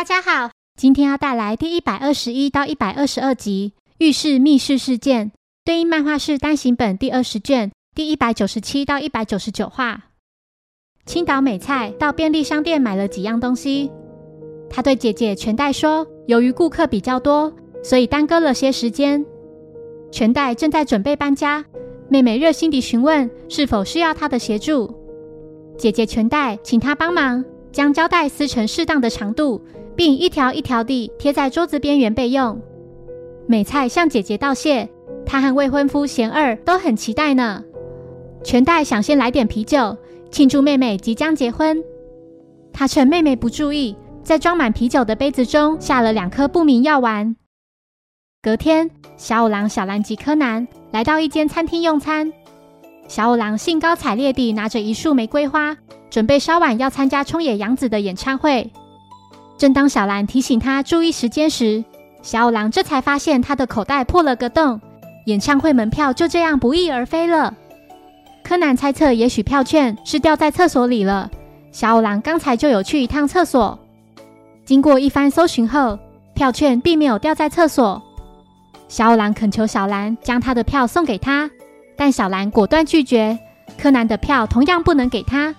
大家好，今天要带来第一百二十一到一百二十二集《浴室密室事件》，对应漫画是单行本第二十卷第一百九十七到一百九十九话。青岛美菜到便利商店买了几样东西，他对姐姐全代说：“由于顾客比较多，所以耽搁了些时间。”全代正在准备搬家，妹妹热心地询问是否需要她的协助。姐姐全代请她帮忙将胶带撕成适当的长度。并一条一条地贴在桌子边缘备用。美菜向姐姐道谢，她和未婚夫贤二都很期待呢。全代想先来点啤酒，庆祝妹妹即将结婚。他趁妹妹不注意，在装满啤酒的杯子中下了两颗不明药丸。隔天，小五郎、小兰及柯南来到一间餐厅用餐。小五郎兴高采烈地拿着一束玫瑰花，准备稍晚要参加冲野洋子的演唱会。正当小兰提醒他注意时间时，小五郎这才发现他的口袋破了个洞，演唱会门票就这样不翼而飞了。柯南猜测，也许票券是掉在厕所里了。小五郎刚才就有去一趟厕所，经过一番搜寻后，票券并没有掉在厕所。小五郎恳求小兰将他的票送给他，但小兰果断拒绝。柯南的票同样不能给他。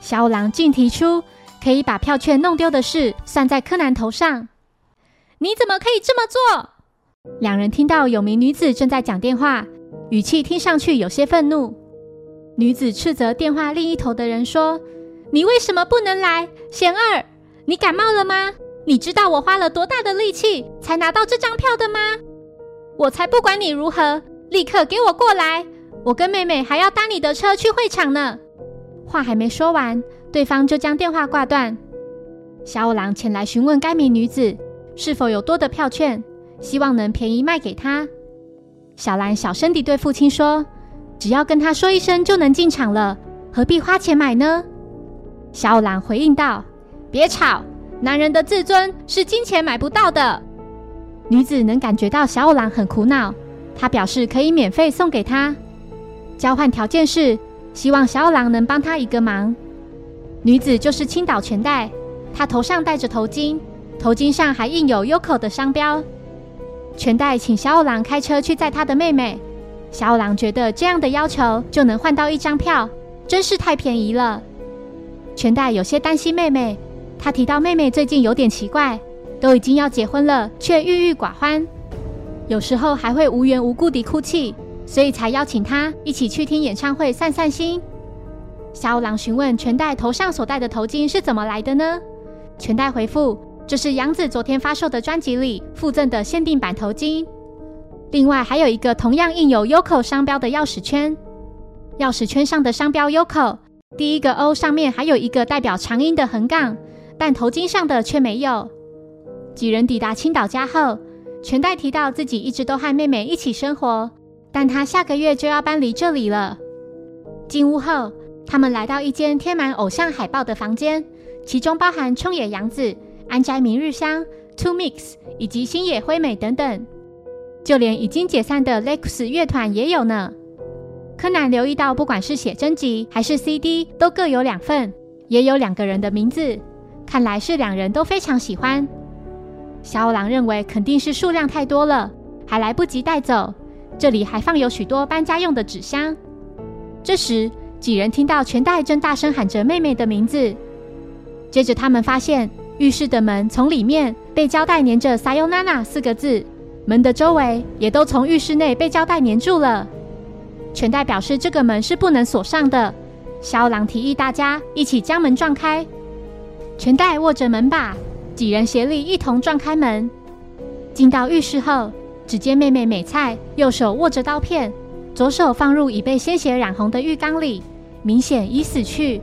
小五郎竟提出。可以把票券弄丢的事算在柯南头上。你怎么可以这么做？两人听到有名女子正在讲电话，语气听上去有些愤怒。女子斥责电话另一头的人说：“你为什么不能来？贤二，你感冒了吗？你知道我花了多大的力气才拿到这张票的吗？我才不管你如何，立刻给我过来！我跟妹妹还要搭你的车去会场呢。”话还没说完。对方就将电话挂断。小五郎前来询问该名女子是否有多的票券，希望能便宜卖给他。小兰小声地对父亲说：“只要跟他说一声就能进场了，何必花钱买呢？”小五郎回应道：“别吵，男人的自尊是金钱买不到的。”女子能感觉到小五郎很苦恼，她表示可以免费送给他，交换条件是希望小五郎能帮他一个忙。女子就是青岛全代，她头上戴着头巾，头巾上还印有 Yoko 的商标。全代请小五郎开车去载他的妹妹，小五郎觉得这样的要求就能换到一张票，真是太便宜了。全代有些担心妹妹，他提到妹妹最近有点奇怪，都已经要结婚了，却郁郁寡欢，有时候还会无缘无故地哭泣，所以才邀请她一起去听演唱会散散心。小五郎询问全代头上所戴的头巾是怎么来的呢？全代回复：“这是杨子昨天发售的专辑里附赠的限定版头巾。另外还有一个同样印有 Yoko 商标的钥匙圈，钥匙圈上的商标 Yoko 第一个 O 上面还有一个代表长音的横杠，但头巾上的却没有。”几人抵达青岛家后，全代提到自己一直都和妹妹一起生活，但他下个月就要搬离这里了。进屋后。他们来到一间贴满偶像海报的房间，其中包含冲野洋子、安斋明日香、Two Mix 以及星野辉美等等，就连已经解散的 Lex 乐团也有呢。柯南留意到，不管是写真集还是 CD，都各有两份，也有两个人的名字，看来是两人都非常喜欢。小五郎认为肯定是数量太多了，还来不及带走。这里还放有许多搬家用的纸箱。这时。几人听到全代正大声喊着妹妹的名字，接着他们发现浴室的门从里面被胶带粘着 “Sayonara” 四个字，门的周围也都从浴室内被胶带粘住了。全代表示这个门是不能锁上的。肖郎提议大家一起将门撞开。全代握着门把，几人协力一同撞开门。进到浴室后，只见妹妹美菜右手握着刀片。左手放入已被鲜血染红的浴缸里，明显已死去。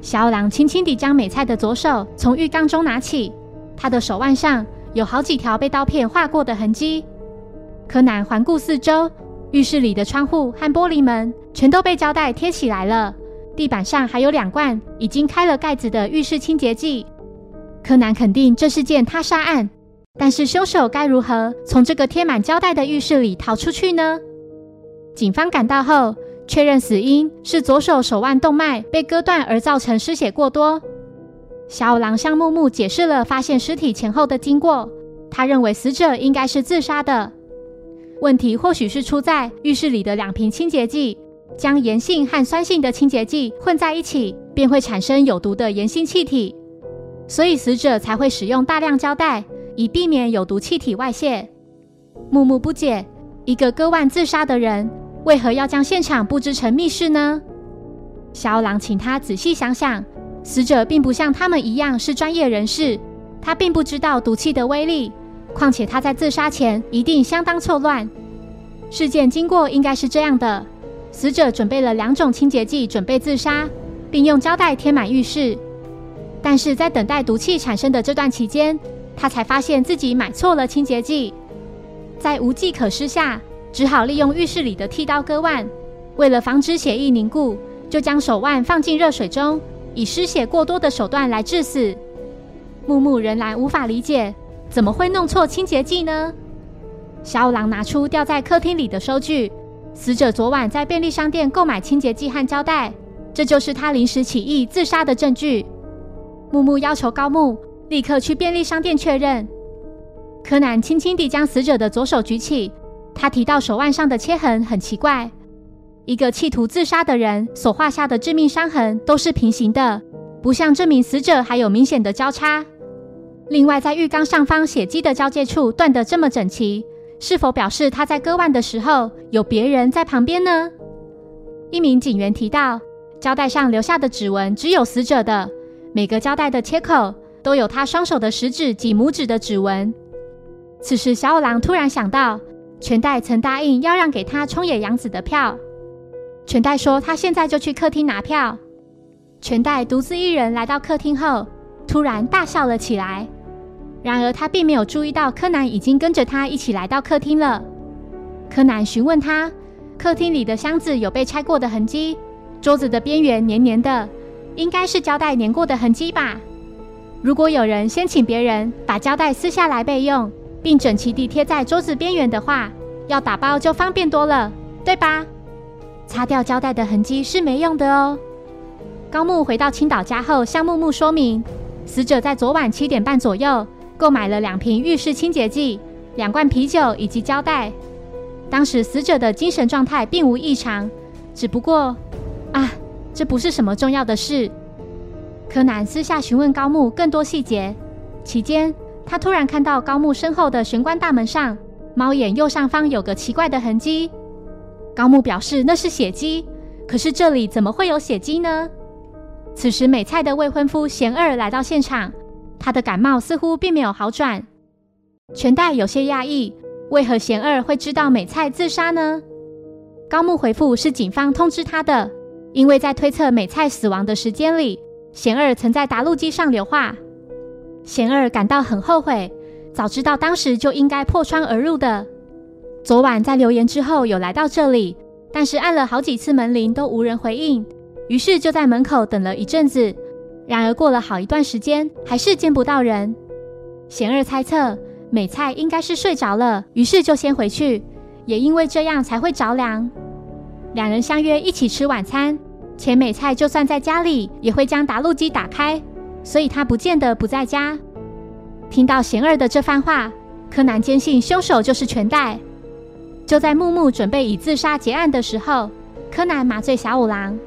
小狼轻轻地将美菜的左手从浴缸中拿起，他的手腕上有好几条被刀片划过的痕迹。柯南环顾四周，浴室里的窗户和玻璃门全都被胶带贴起来了，地板上还有两罐已经开了盖子的浴室清洁剂。柯南肯定这是件他杀案，但是凶手该如何从这个贴满胶带的浴室里逃出去呢？警方赶到后，确认死因是左手手腕动脉被割断而造成失血过多。小五郎向木木解释了发现尸体前后的经过。他认为死者应该是自杀的。问题或许是出在浴室里的两瓶清洁剂，将盐性和酸性的清洁剂混在一起，便会产生有毒的盐性气体，所以死者才会使用大量胶带，以避免有毒气体外泄。木木不解，一个割腕自杀的人，为何要将现场布置成密室呢？小五郎请他仔细想想。死者并不像他们一样是专业人士，他并不知道毒气的威力。况且他在自杀前一定相当错乱。事件经过应该是这样的：死者准备了两种清洁剂，准备自杀，并用胶带贴满浴室。但是在等待毒气产生的这段期间，他才发现自己买错了清洁剂。在无计可施下，只好利用浴室里的剃刀割腕。为了防止血液凝固，就将手腕放进热水中。以失血过多的手段来致死，木木仍然无法理解，怎么会弄错清洁剂呢？小五郎拿出掉在客厅里的收据，死者昨晚在便利商店购买清洁剂和胶带，这就是他临时起意自杀的证据。木木要求高木立刻去便利商店确认。柯南轻轻地将死者的左手举起，他提到手腕上的切痕很奇怪。一个企图自杀的人所画下的致命伤痕都是平行的，不像这名死者还有明显的交叉。另外，在浴缸上方血迹的交界处断得这么整齐，是否表示他在割腕的时候有别人在旁边呢？一名警员提到，胶带上留下的指纹只有死者的，每个胶带的切口都有他双手的食指及拇指的指纹。此时，小五郎突然想到，全代曾答应要让给他冲野洋子的票。全代说：“他现在就去客厅拿票。”全代独自一人来到客厅后，突然大笑了起来。然而他并没有注意到柯南已经跟着他一起来到客厅了。柯南询问他：“客厅里的箱子有被拆过的痕迹，桌子的边缘黏黏的，应该是胶带粘过的痕迹吧？如果有人先请别人把胶带撕下来备用，并整齐地贴在桌子边缘的话，要打包就方便多了，对吧？”擦掉胶带的痕迹是没用的哦。高木回到青岛家后，向木木说明，死者在昨晚七点半左右购买了两瓶浴室清洁剂、两罐啤酒以及胶带。当时死者的精神状态并无异常，只不过……啊，这不是什么重要的事。柯南私下询问高木更多细节，期间他突然看到高木身后的玄关大门上，猫眼右上方有个奇怪的痕迹。高木表示那是血迹，可是这里怎么会有血迹呢？此时美菜的未婚夫贤二来到现场，他的感冒似乎并没有好转。全代有些讶异，为何贤二会知道美菜自杀呢？高木回复是警方通知他的，因为在推测美菜死亡的时间里，贤二曾在答录机上留话。贤二感到很后悔，早知道当时就应该破窗而入的。昨晚在留言之后有来到这里，但是按了好几次门铃都无人回应，于是就在门口等了一阵子。然而过了好一段时间，还是见不到人。贤二猜测美菜应该是睡着了，于是就先回去，也因为这样才会着凉。两人相约一起吃晚餐，且美菜就算在家里也会将打录机打开，所以他不见得不在家。听到贤二的这番话，柯南坚信凶手就是全代。就在木木准备以自杀结案的时候，柯南麻醉小五郎。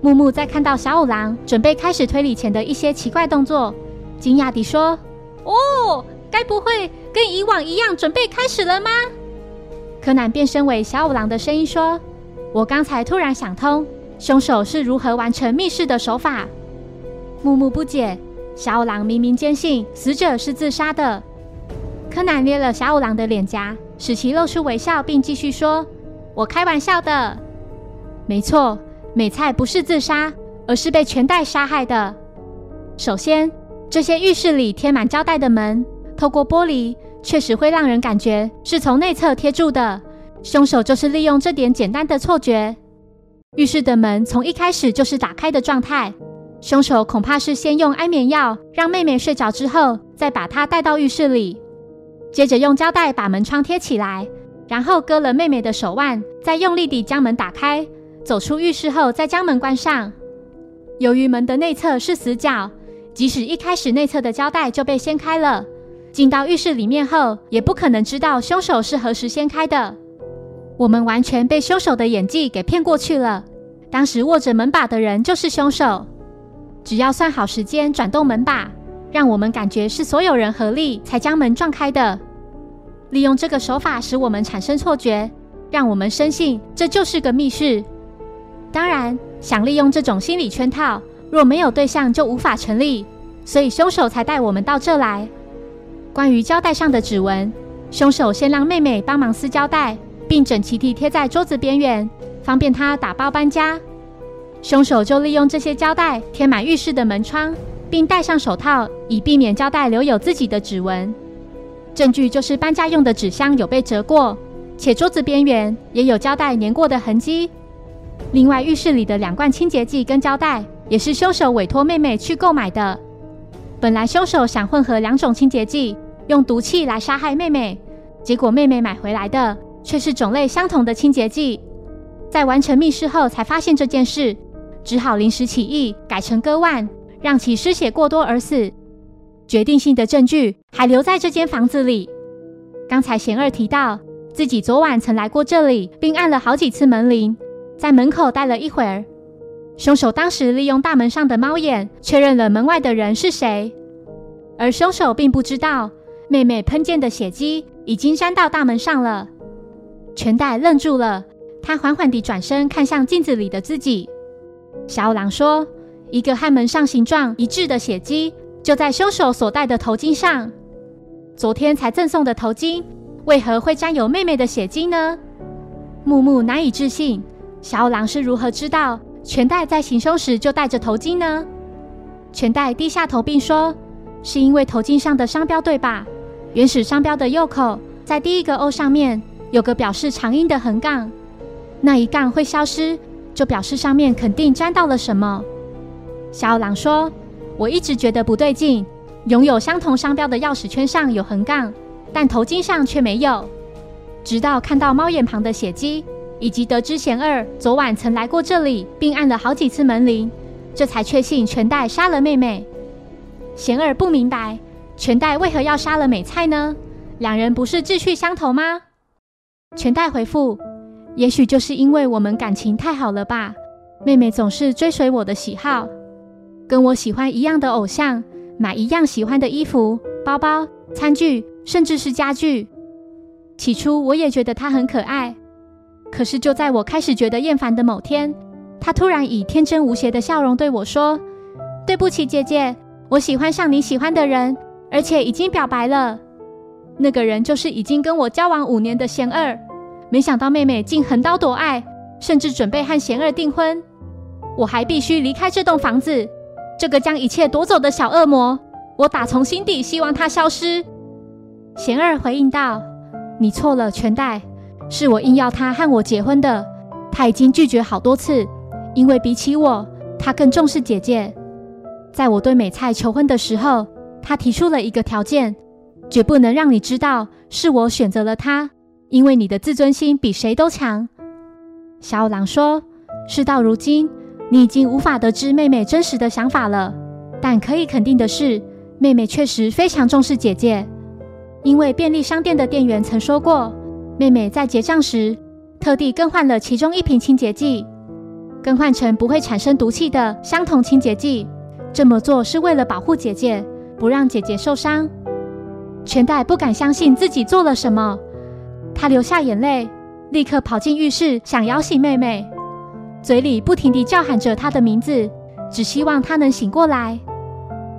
木木在看到小五郎准备开始推理前的一些奇怪动作，惊讶地说：“哦，该不会跟以往一样准备开始了吗？”柯南变身为小五郎的声音说：“我刚才突然想通，凶手是如何完成密室的手法。”木木不解，小五郎明明坚信死者是自杀的。柯南捏了小五郎的脸颊。使其露出微笑，并继续说：“我开玩笑的，没错，美菜不是自杀，而是被全代杀害的。首先，这些浴室里贴满胶带的门，透过玻璃，确实会让人感觉是从内侧贴住的。凶手就是利用这点简单的错觉。浴室的门从一开始就是打开的状态，凶手恐怕是先用安眠药让妹妹睡着之后，再把她带到浴室里。”接着用胶带把门窗贴起来，然后割了妹妹的手腕，再用力地将门打开。走出浴室后，再将门关上。由于门的内侧是死角，即使一开始内侧的胶带就被掀开了，进到浴室里面后，也不可能知道凶手是何时掀开的。我们完全被凶手的演技给骗过去了。当时握着门把的人就是凶手。只要算好时间转动门把，让我们感觉是所有人合力才将门撞开的。利用这个手法使我们产生错觉，让我们深信这就是个密室。当然，想利用这种心理圈套，若没有对象就无法成立，所以凶手才带我们到这来。关于胶带上的指纹，凶手先让妹妹帮忙撕胶带。并整齐地贴在桌子边缘，方便他打包搬家。凶手就利用这些胶带贴满浴室的门窗，并戴上手套，以避免胶带留有自己的指纹。证据就是搬家用的纸箱有被折过，且桌子边缘也有胶带粘过的痕迹。另外，浴室里的两罐清洁剂跟胶带也是凶手委托妹妹去购买的。本来凶手想混合两种清洁剂，用毒气来杀害妹妹，结果妹妹买回来的。却是种类相同的清洁剂，在完成密室后才发现这件事，只好临时起意改成割腕，让其失血过多而死。决定性的证据还留在这间房子里。刚才贤二提到自己昨晚曾来过这里，并按了好几次门铃，在门口待了一会儿。凶手当时利用大门上的猫眼确认了门外的人是谁，而凶手并不知道妹妹喷溅的血迹已经沾到大门上了。全代愣住了，他缓缓地转身看向镜子里的自己。小五郎说：“一个和门上形状一致的血迹，就在凶手所戴的头巾上。昨天才赠送的头巾，为何会沾有妹妹的血迹呢？”木木难以置信，小五郎是如何知道全代在行凶时就戴着头巾呢？全代低下头并说：“是因为头巾上的商标对吧？原始商标的右口在第一个 O 上面。”有个表示长音的横杠，那一杠会消失，就表示上面肯定沾到了什么。小五郎说：“我一直觉得不对劲，拥有相同商标的钥匙圈上有横杠，但头巾上却没有。直到看到猫眼旁的血迹，以及得知贤二昨晚曾来过这里，并按了好几次门铃，这才确信全代杀了妹妹。贤二不明白全代为何要杀了美菜呢？两人不是志趣相投吗？”全代回复：“也许就是因为我们感情太好了吧。妹妹总是追随我的喜好，跟我喜欢一样的偶像，买一样喜欢的衣服、包包、餐具，甚至是家具。起初我也觉得她很可爱，可是就在我开始觉得厌烦的某天，她突然以天真无邪的笑容对我说：‘对不起，姐姐，我喜欢上你喜欢的人，而且已经表白了。’那个人就是已经跟我交往五年的贤二。”没想到妹妹竟横刀夺爱，甚至准备和贤二订婚。我还必须离开这栋房子。这个将一切夺走的小恶魔，我打从心底希望他消失。贤二回应道：“你错了，全代，是我硬要他和我结婚的。他已经拒绝好多次，因为比起我，他更重视姐姐。在我对美菜求婚的时候，他提出了一个条件，绝不能让你知道是我选择了他。”因为你的自尊心比谁都强，小五郎说：“事到如今，你已经无法得知妹妹真实的想法了。但可以肯定的是，妹妹确实非常重视姐姐。因为便利商店的店员曾说过，妹妹在结账时特地更换了其中一瓶清洁剂，更换成不会产生毒气的相同清洁剂。这么做是为了保护姐姐，不让姐姐受伤。”全代不敢相信自己做了什么。他流下眼泪，立刻跑进浴室，想摇醒妹妹，嘴里不停地叫喊着她的名字，只希望她能醒过来。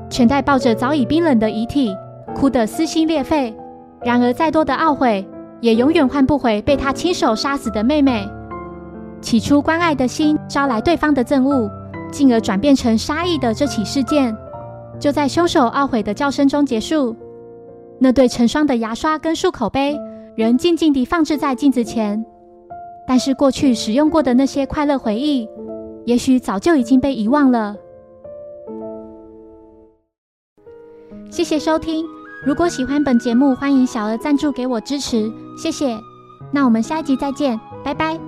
全代抱着早已冰冷的遗体，哭得撕心裂肺。然而，再多的懊悔，也永远换不回被他亲手杀死的妹妹。起初关爱的心招来对方的憎恶，进而转变成杀意的这起事件，就在凶手懊悔的叫声中结束。那对成双的牙刷跟漱口杯。人静静地放置在镜子前，但是过去使用过的那些快乐回忆，也许早就已经被遗忘了。谢谢收听，如果喜欢本节目，欢迎小额赞助给我支持，谢谢。那我们下一集再见，拜拜。